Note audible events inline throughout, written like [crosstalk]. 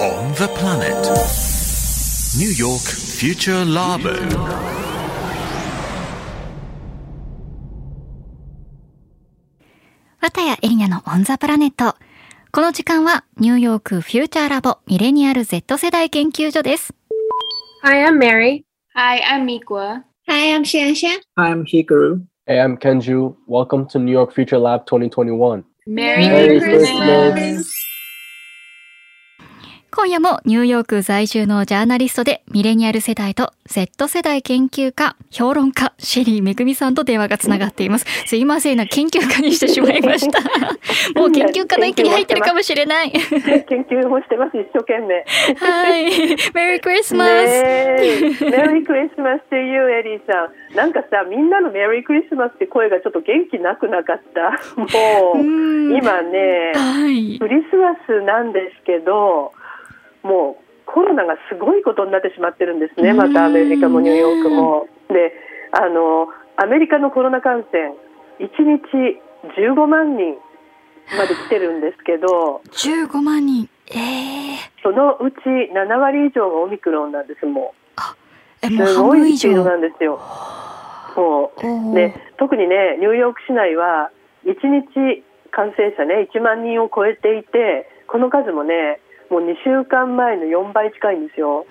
On the planet. New York Future Labo. 綿谷エリナのオンザプラネット。この時間はニューヨークフューチャーラボミレニアル Z 世代研究所です。Hi, I'm Mary. Hi, I'm Mikwa. Hi, I'm Shansha. I'm Hikaru. Hey, I'm Kenju. Welcome to New York Future Lab 2021. Merry, Merry Christmas. Christmas. 今夜もニューヨーク在住のジャーナリストでミレニアル世代と Z 世代研究家、評論家、シェリーめぐみさんと電話がつながっています。[laughs] すいませんな、研究家にしてしまいました。[laughs] もう研究家の域に入ってるかもしれない。研究もしてます、一生懸命。はい。メリークリスマス。ねえメリークリスマス to you, エリーさん。なんかさ、みんなのメリークリスマスって声がちょっと元気なくなかった？[laughs] もう、うん今ね、はい。クリスマスなんですけど、もうコロナがすごいことになってしまってるんですね、またアメリカもニューヨークも。で、あの、アメリカのコロナ感染、1日15万人まで来てるんですけど、15万人。ええそのうち7割以上がオミクロンなんです、もえ、う。もうすごいスピード上。なんですよ。もおーうで特にね、ニューヨーク市内は1日感染者ね、1万人を超えていて、この数もね、もう2週間前の4倍近いんですよ。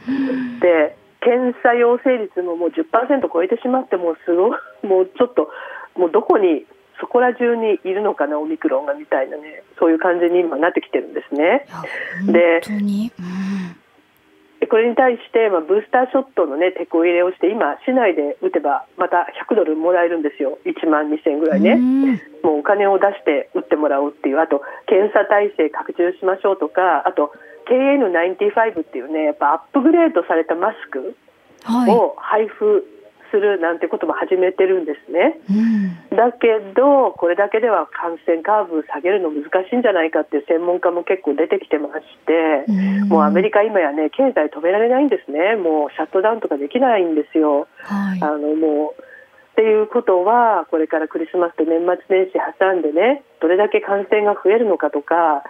で、検査陽性率ももう10%超えてしまって、もうすごい、もうちょっと、もうどこに、そこら中にいるのかな、オミクロンがみたいなね、そういう感じに今なってきてるんですね。で本当に。うんでこれに対して、まあ、ブースターショットの、ね、手こ入れをして今、市内で打てばまた100ドルもらえるんですよ、1万2000円ぐらいね、うん。もうお金を出して打ってもらおうっていう、あと検査体制拡充しましょうとか、あと KN95 っていうね、やっぱアップグレードされたマスクはい。を配布するなんてことも始めてるんですね。うんだけど、これだけでは感染カーブ下げるの難しいんじゃないかっていう専門家も結構出てきてまして。うんもうアメリカ、今やね、経済止められないんですね、もうシャットダウンとかできないんですよ。はい。あのもうっていうことは、これからクリスマスと年末年始挟んでね、どれだけ感染が増えるのかとか、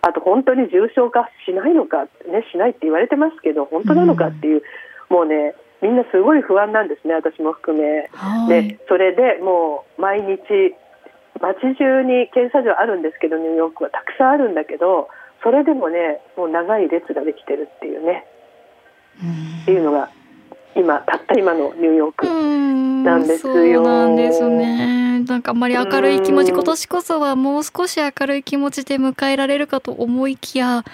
あと本当に重症化しないのか、ね、しないって言われてますけど、本当なのかっていう、もうね、みんなすごい不安なんですね、私も含め。はい。でそれでもう毎日街中に検査所あるんですけどニューヨークはたくさんあるんだけどそれでもねもう長い列ができてるっていうねっていうのが今たった今のニューヨーク、うんなんですよそうなんですね。なんかあんまり明るい気持ち、うん今年こそはもう少し明るい気持ちで迎えられるかと思いきや、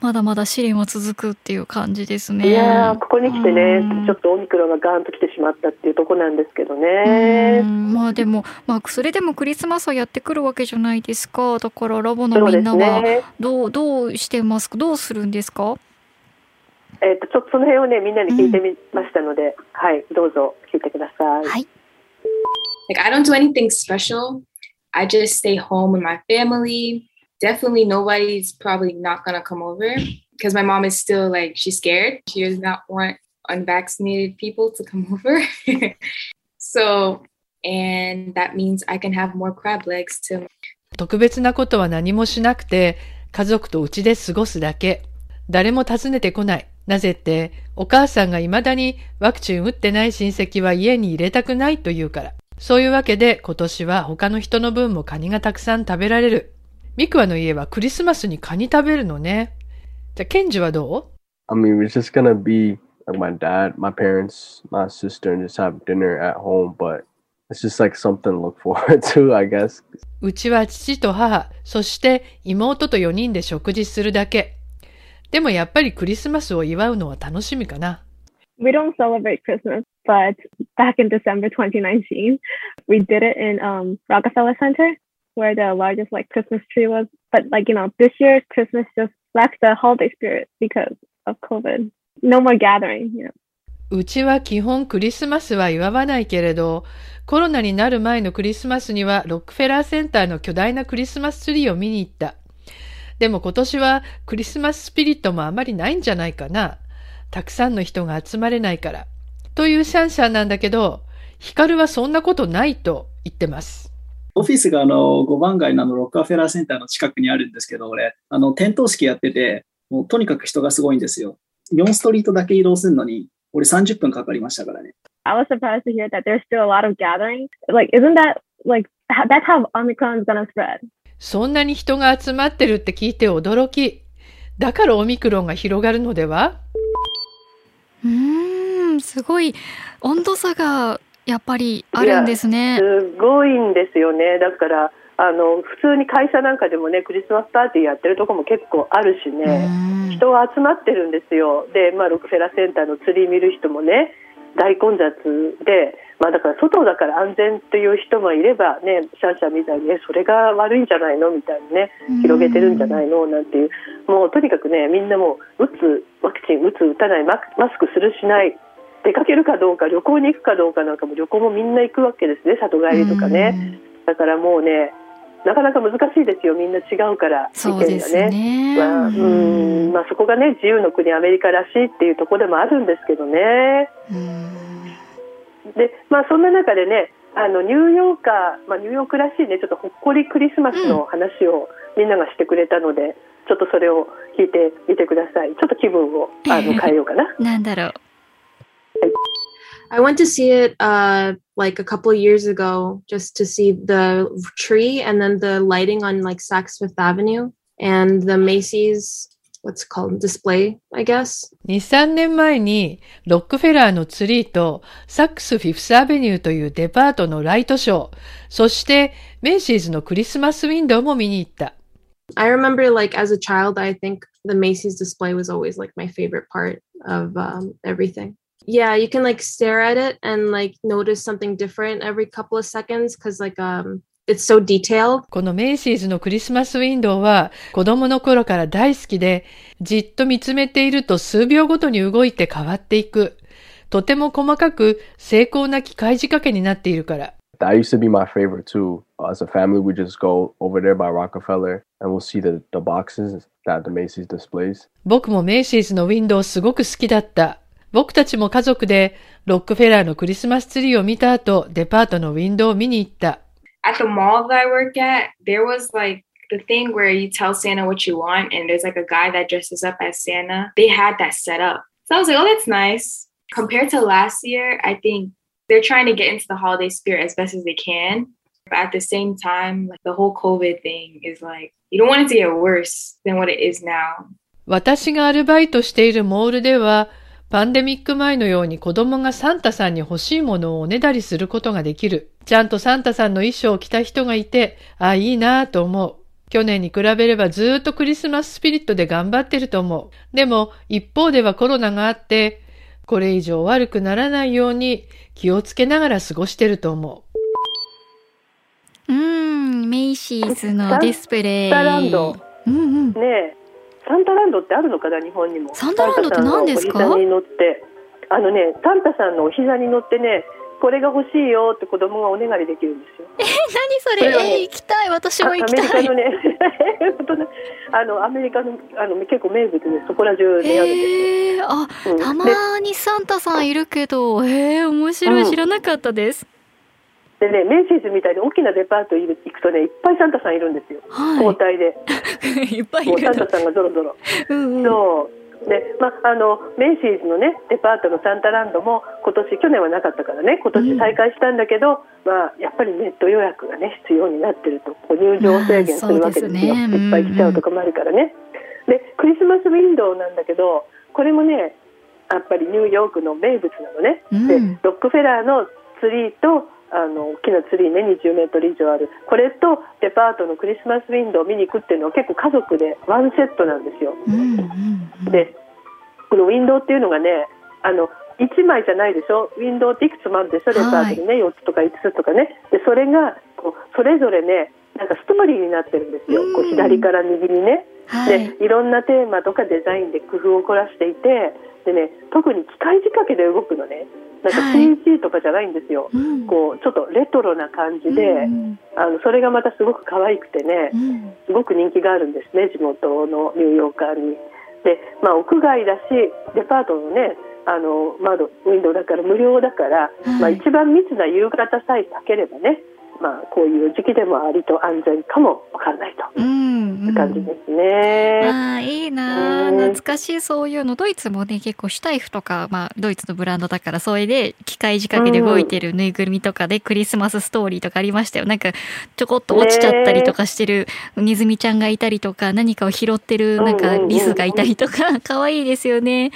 まだまだ試練は続くっていう感じですね。いやーここに来てねうんちょっとオミクロンがガーンと来てしまったっていうところなんですけどうね。んまあでも、まあ、それでもクリスマスはやってくるわけじゃないですか。だからラボのみんなはね。どう、どうしてます？かどうするんですか？えっ、とちょっとその辺をねみんなに聞いてみましたので、はいどうぞ聞いてください。はい。Like, I don't do anything special. I just stay home with my family. Definitely nobody's probably not gonna come over because my mom is still like, she's scared. She does not want unvaccinated people to come over. so, and that means I can have more crab legs too. 特別なことは何もしなくて、家族と家で過ごすだけ。誰も訪ねてこない。なぜって、お母さんが未だにワクチン打ってない親戚は家に入れたくないと言うから。そういうわけで今年は他の人の分もカニがたくさん食べられる。ミクワの家はクリスマスにカニ食べるのね。じゃあ、ケンジはど I mean, it's just gonna be like my dad, my parents, my sister, and just have dinner at home. But it's just like something to look forward to, I guess. ううちは父と母、そして妹と4人で食事するだけ。でもやっぱりクリスマスを祝うのは楽しみかな。We don't celebrate Christmas, but back in December 2019, we did it in um, Rockefeller Center, where the largest like Christmas tree was. But like you know, this year Christmas just lacked the holiday spirit because of COVID. No more gathering. You know. うちは基本クリスマスは祝わないけれど、コロナになる前のクリスマスにはロックフェラーセンターの巨大なクリスマスツリーを見に行った。でも今年はクリスマススピリットもあまりないんじゃないかな。たくさんの人が集まれないから。というシャンシャンなんだけど、ヒカルはそんなことないと言ってます。オフィスがあの5番街のあのロッカーフェラーセンターの近くにあるんですけど、俺、あの点灯式やってて、もうとにかく人がすごいんですよ。4ストリートだけ移動するのに、俺30分かかりましたからね。I was surprised to hear that there's still a lot of gatherings. Like, isn't that like that's how Omicron's gonna spread? そんなに人が集まってるって聞いて驚き。だからオミクロンが広がるのでは？うーん、すごい温度差がやっぱりあるんですね。すごいんですよね。だから、あの、普通に会社なんかでもね、クリスマスパーティーやってるとこも結構あるしうね。ん人が集まってるんですよ。で、まあ、ロックフェラーセンターのツリー見る人もね、大混雑で、まあ、だから外だから安全という人もいればね、シャンシャンみたいにね、それが悪いんじゃないのみたいにね、広げてるんじゃないの？なんていう、もうとにかくね、みんなもう、打つ、ワクチン打つ、打たない、ママスクする、しない、出かけるかどうか、旅行に行くかどうかなんかも旅行もみんな行くわけですね、里帰りとかね。だからもうね、なかなか難しいですよ、みんな違うから、そうですね。まあ、うん、まあ、そこがね、自由の国アメリカらしいっていうところでもあるんですけどね。うんで、まあ、そんな中でね、あのニューヨーカー、まあ、ニューヨークらしいね、ちょっとほっこりクリスマスの話をみんながしてくれたので、ちょっとそれを聞いてみてください。ちょっと気分をあの [laughs] 変えようかな。なんだろう。I went to see it uh like a couple years ago just to see the tree and then the lighting on like Saks Fifth Avenue and the Macy's what's it called display, I guess. 2、3年前にロックフェラーのツリーとサックスフィフスアベニューというデパートのライトショー、そしてメイシーズのクリスマスウィンドウも見に行った。 I remember like as a child I think the Macy's display was always like my favorite part of um, everything. Yeah, you can like stare at it and like notice something different every couple of seconds because like um it's so detailed. このメイシーズのクリスマスウィンドウは子供の頃から大好きで、じっと見つめていると数秒ごとに動いて変わっていく。とても細かく精巧な機械仕掛けになっているから。That used to be my favorite too. As a family, we just go over there by Rockefeller and we'll see the, the boxes that the Macy's displays. 僕もメイシーズのウィンドウすごく好きだった。僕たちも家族でロックフェラーのクリスマスツリーを見た後、デパートのウィンドウを見に行った。At the mall that I work at, there was like the thing where you tell Santa what you want and there's like a guy that dresses up as Santa. They had that set up. So I was like, oh, that's nice. Compared to last year, I think they're trying to get into the holiday spirit as best as they can. But at the same time, like the whole COVID thing is like, you don't want it to get worse than what it is now. 私がアルバイトしているモールでは、パンデミック前のように子供がサンタさんに欲しいものをおねだりすることができる。ちゃんとサンタさんの衣装を着た人がいて、あ、いいなぁと思う。去年に比べればずーっとクリスマススピリットで頑張ってると思う。でも、一方ではコロナがあって、これ以上悪くならないように気をつけながら過ごしてると思う。うーん、メイシーズのディスプレイ。サンタランドうんうん。ねえ、サンタランドってあるのかな、日本にも。サンタランドって何ですか？お膝に乗って、あのね、サンタさんのお膝に乗ってね、これが欲しいよって子供がおねだりできるんですよ。何それ、それはねえー行きたい。私も行きたい [laughs] メリカの。ね、本当ねあのアメリカのあの結構名物でそこら中ですよ。へえ、あ、うんたまでにサンタさんいるけど、へえ、面白い。うん知らなかったです。でね、メイシーズみたいに大きなデパート行くとね、いっぱいサンタさんいるんですよ。交は代で、い。[laughs] いっぱいいるサンタ。さんがぞろぞろ。うんうん。そう。で、まあ、あのメイシーズのねデパートのサンタランドも今年去年はなかったからね今年再開したんだけど、まあやっぱりネット予約がね必要になってるとこう入場制限するわけですよ、すねいっぱい来ちゃうとかもあるからね、でクリスマスウィンドウなんだけどこれもねやっぱりニューヨークの名物なのね、うんでロックフェラーのツリーとあの大きなツリーね20メートル以上あるこれとデパートのクリスマスウィンドウを見に行くっていうのは結構家族でワンセットなんですよ。うんうんうん。でこのウィンドウっていうのがねあの1枚じゃないでしょ？ウィンドウっていくつもあるでしょ？レパートにね、4つとか5つとかねでそれがこうそれぞれねなんかストーリーになってるんですよこう左から右にね。はい。でいろんなテーマとかデザインで工夫を凝らしていてでね特に機械仕掛けで動くのねなんかはい。CG とかじゃないんですよ、うん。こうちょっとレトロな感じで、うんあのそれがまたすごく可愛くてね、うん。すごく人気があるんですね地元のニューヨーカーに。で、まあ、屋外だしデパートのねあの窓ウィンドウだから無料だから、はい。まあ、一番密な夕方さえ避ければねまあ、こういう時期でもありと安全かもわからないとうん、いう感じですね。ああいいな懐かしいそういうの。ドイツもね結構シュタイフとか、まあ、ドイツのブランドだからそれで機械仕掛けで動いてるぬいぐるみとかでクリスマスストーリーとかありましたよ。なんかちょこっと落ちちゃったりとかしてるネズミちゃんがいたりとか何かを拾ってるなんかリスがいたりとか [laughs] 可愛いですよね。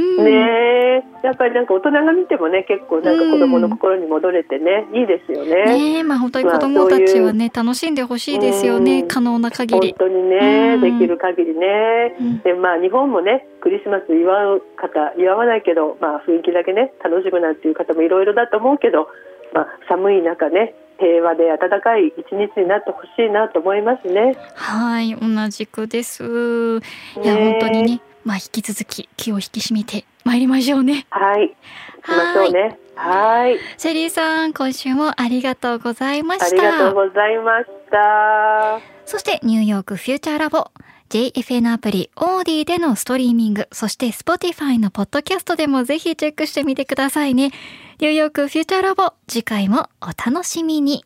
うんねえやっぱりなんか大人が見てもね結構なんか子供の心に戻れてね、いいですよね。ねえまあ本当に子供たちはね楽しんでほしいですよねうん可能な限り。本当にね、うんできる限りね。うんでまあ日本もねクリスマス祝う方祝わないけどまあ雰囲気だけね楽しむなんていう方もいろいろだと思うけど、まあ寒い中ね平和で暖かい一日になってほしいなと思いますね。はい同じくです。いやね本当にねまあ引き続き気を引き締めて参りましょうね。はい。行きましょうね。はい。シェリーさん今週もありがとうございまあした。りがとうございました。そしてニューヨークフューチャーラボ JFN アプリオーディでのストリーミングそして Spotify のポッドキャストでもぜひチェックしてみてくださいね。ニューヨークフューチャーラボ次回もお楽しみに。